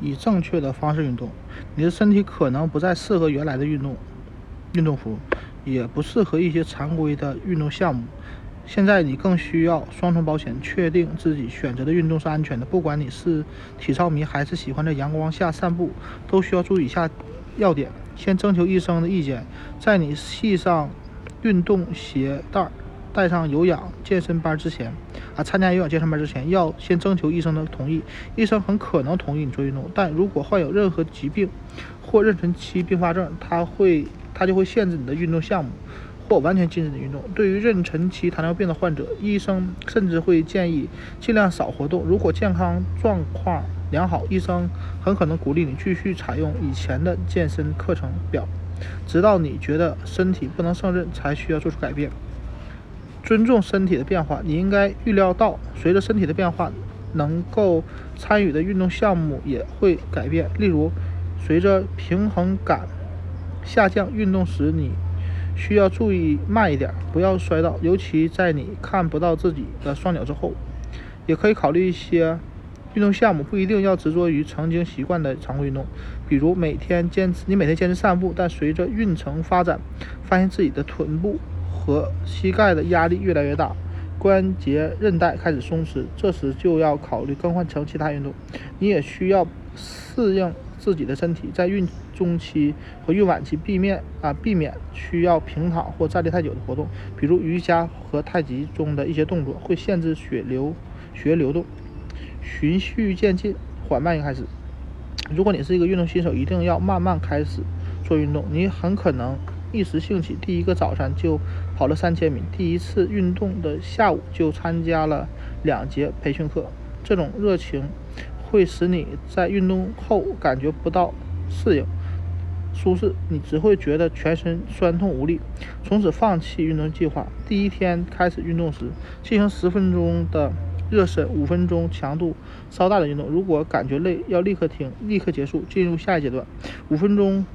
以正确的方式运动。你的身体可能不再适合原来的运动运动服，也不适合一些常规的运动项目。现在你更需要双重保险，确定自己选择的运动是安全的。不管你是体操迷还是喜欢在阳光下散步，都需要注意以下要点：先征求医生的意见，在你系上运动鞋带、带上有氧健身班之前，参加有氧健身班之前，要先征求医生的同意。医生很可能同意你做运动，但如果患有任何疾病或妊娠期并发症，他会他就会限制你的运动项目。或完全禁止你运动。对于妊娠期糖尿病的患者，医生甚至会建议尽量少活动。如果健康状况良好，医生很可能鼓励你继续采用以前的健身课程表，直到你觉得身体不能胜任才需要做出改变。尊重身体的变化，你应该预料到，随着身体的变化，能够参与的运动项目也会改变。例如，随着平衡感下降，运动时你。需要注意慢一点，不要摔倒，尤其在你看不到自己的双脚之后。也可以考虑一些运动项目，不一定要执着于曾经习惯的常规运动，比如每天坚持，你每天坚持散步，但随着运程发展，发现自己的臀部和膝盖的压力越来越大，关节韧带开始松弛，这时就要考虑更换成其他运动。你也需要适应。自己的身体在孕中期和孕晚期避免啊避免需要平躺或站立太久的活动，比如瑜伽和太极中的一些动作会限制血流血流动。循序渐进，缓慢开始。如果你是一个运动新手，一定要慢慢开始做运动。你很可能一时兴起，第一个早上就跑了三千米，第一次运动的下午就参加了两节培训课。这种热情。会使你在运动后感觉不到适应、舒适，你只会觉得全身酸痛无力，从此放弃运动计划。第一天开始运动时，进行十分钟的热身，五分钟强度稍大的运动。如果感觉累，要立刻停，立刻结束，进入下一阶段。五分钟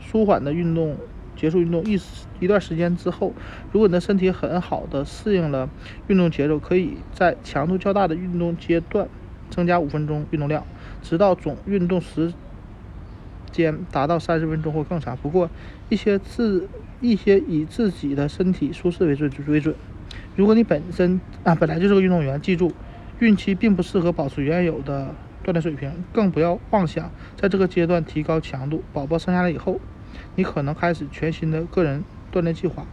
舒缓的运动结束运动一一段时间之后，如果你的身体很好的适应了运动节奏，可以在强度较大的运动阶段。增加五分钟运动量，直到总运动时间达到三十分钟或更长。不过，一些自一些以自己的身体舒适为准为准。如果你本身啊本来就是个运动员，记住，孕期并不适合保持原有的锻炼水平，更不要妄想在这个阶段提高强度。宝宝生下来以后，你可能开始全新的个人锻炼计划。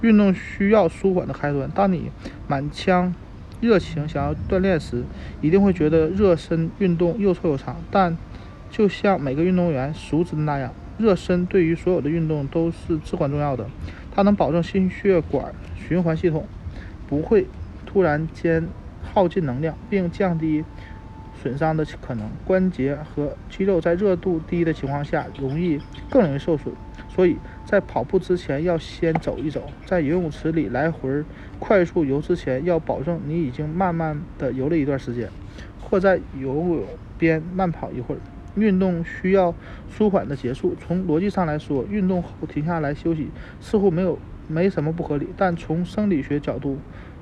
运动需要舒缓的开端。当你满腔热情想要锻炼时，一定会觉得热身运动又臭又长。但就像每个运动员熟知的那样，热身对于所有的运动都是至关重要的。它能保证心血管循环系统不会突然间耗尽能量，并降低损伤的可能。关节和肌肉在热度低的情况下，容易更容易受损。所以在跑步之前要先走一走，在游泳池里来回快速游之前，要保证你已经慢慢的游了一段时间，或在游泳边慢跑一会儿。运动需要舒缓的结束。从逻辑上来说，运动后停下来休息似乎没有没什么不合理，但从生理学角度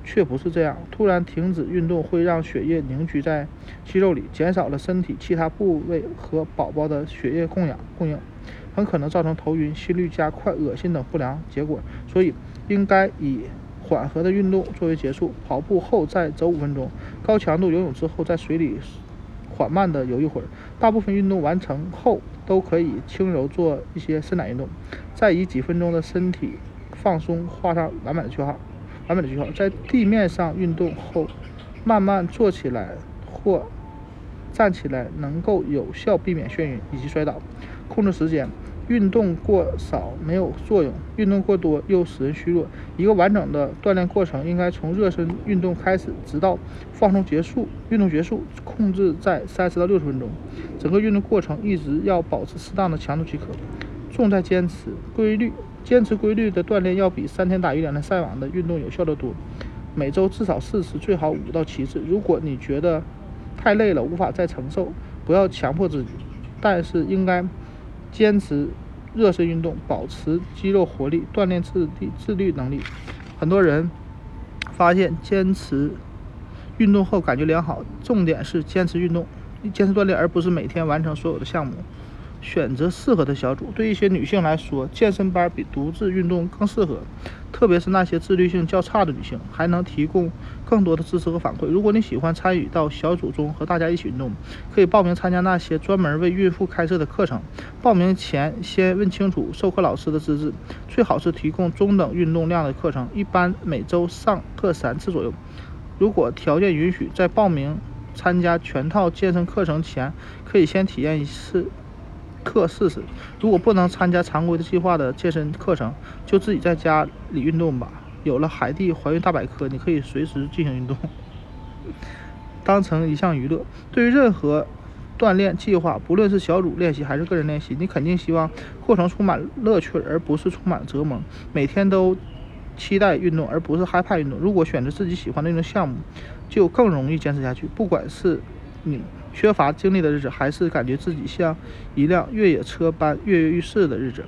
却不是这样。突然停止运动会让血液凝聚在肌肉里，减少了身体其他部位和宝宝的血液供氧供应。很可能造成头晕、心率加快、恶心等不良结果，所以应该以缓和的运动作为结束。跑步后再走五分钟，高强度游泳之后在水里缓慢地游一会儿。大部分运动完成后都可以轻柔做一些伸展运动，再以几分钟的身体放松画上完美的句号。完美的句号。在地面上运动后，慢慢坐起来或站起来，能够有效避免眩晕以及摔倒。控制时间。运动过少没有作用，运动过多又使人虚弱。一个完整的锻炼过程应该从热身运动开始，直到放松结束。运动结束控制在三十到六十分钟，整个运动过程一直要保持适当的强度即可。重在坚持规律，坚持规律的锻炼要比三天打鱼两天晒网的运动有效得多。每周至少四次，最好五到七次。如果你觉得太累了，无法再承受，不要强迫自己，但是应该。坚持热身运动，保持肌肉活力，锻炼自律自律能力。很多人发现坚持运动后感觉良好，重点是坚持运动，坚持锻炼，而不是每天完成所有的项目。选择适合的小组，对一些女性来说，健身班比独自运动更适合，特别是那些自律性较差的女性，还能提供更多的支持和反馈。如果你喜欢参与到小组中和大家一起运动，可以报名参加那些专门为孕妇开设的课程。报名前先问清楚授课老师的资质，最好是提供中等运动量的课程，一般每周上课三次左右。如果条件允许，在报名参加全套健身课程前，可以先体验一次。课试试，如果不能参加常规的计划的健身课程，就自己在家里运动吧。有了海蒂怀孕大百科，你可以随时进行运动，当成一项娱乐。对于任何锻炼计划，不论是小组练习还是个人练习，你肯定希望过程充满乐趣，而不是充满折磨。每天都期待运动，而不是害怕运动。如果选择自己喜欢的运动项目，就更容易坚持下去。不管是你。缺乏精力的日子，还是感觉自己像一辆越野车般跃跃欲试的日子。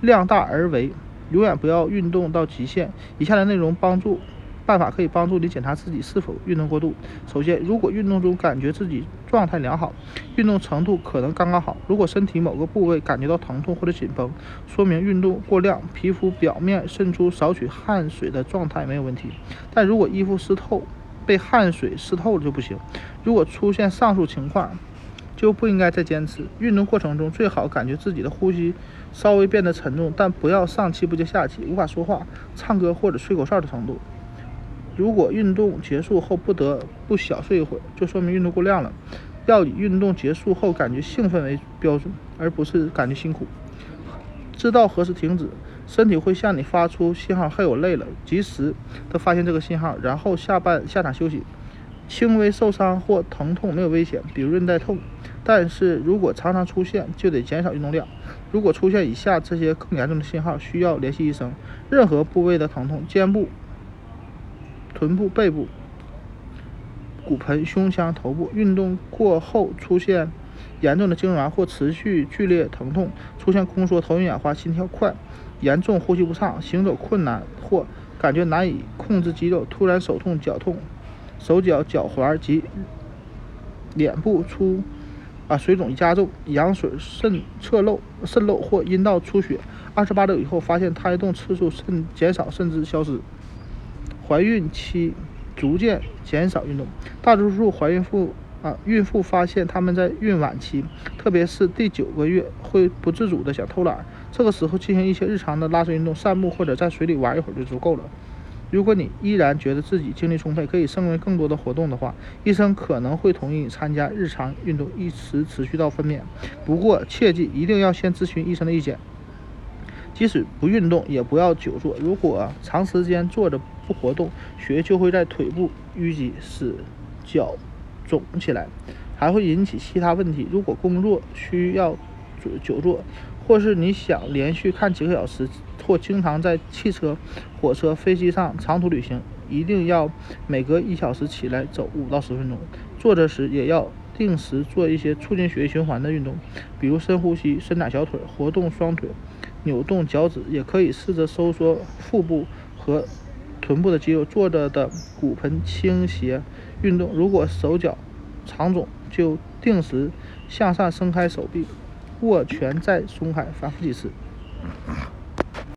量大而为，永远不要运动到极限。以下的内容帮助办法可以帮助你检查自己是否运动过度。首先，如果运动中感觉自己状态良好，运动程度可能刚刚好。如果身体某个部位感觉到疼痛或者紧绷，说明运动过量，皮肤表面渗出少许汗水的状态没有问题。但如果衣服湿透，被汗水湿透了就不行。如果出现上述情况，就不应该再坚持。运动过程中最好感觉自己的呼吸稍微变得沉重，但不要上气不接下气，无法说话、唱歌或者吹口哨的程度。如果运动结束后不得不小睡一会儿，就说明运动过量了。要以运动结束后感觉兴奋为标准，而不是感觉辛苦。知道何时停止。身体会向你发出信号，嘿，我累了，及时的发现这个信号，然后下半下场休息。轻微受伤或疼痛没有危险，比如韧带痛，但是如果常常出现，就得减少运动量。如果出现以下这些更严重的信号，需要联系医生。任何部位的疼痛，肩部、臀部、背部、骨盆、胸腔、头部，运动过后出现严重的痉挛或持续剧烈疼痛，出现宫缩、头晕眼花、心跳快。严重呼吸不畅、行走困难或感觉难以控制肌肉，突然手痛、脚痛，手脚、脚踝及脸部出啊水肿加重，羊水渗侧漏、渗漏或阴道出血。二十八周以后发现胎动次数甚减少甚至消失。怀孕期逐渐减少运动，大多数怀孕妇。啊，孕妇发现他们在孕晚期，特别是第九个月，会不自主的想偷懒。这个时候进行一些日常的拉伸运动、散步或者在水里玩一会儿就足够了。如果你依然觉得自己精力充沛，可以胜任更多的活动的话，医生可能会同意你参加日常运动，一直持续到分娩。不过切记一定要先咨询医生的意见。即使不运动，也不要久坐。如果长时间坐着不活动，血液就会在腿部淤积，使脚。肿起来，还会引起其他问题。如果工作需要久久坐，或是你想连续看几个小时，或经常在汽车、火车、飞机上长途旅行，一定要每隔一小时起来走五到十分钟。坐着时也要定时做一些促进血液循环的运动，比如深呼吸、伸展小腿、活动双腿、扭动脚趾，也可以试着收缩腹部和臀部的肌肉。坐着的骨盆倾斜。运动，如果手脚常肿，就定时向上伸开手臂，握拳再松开，反复几次。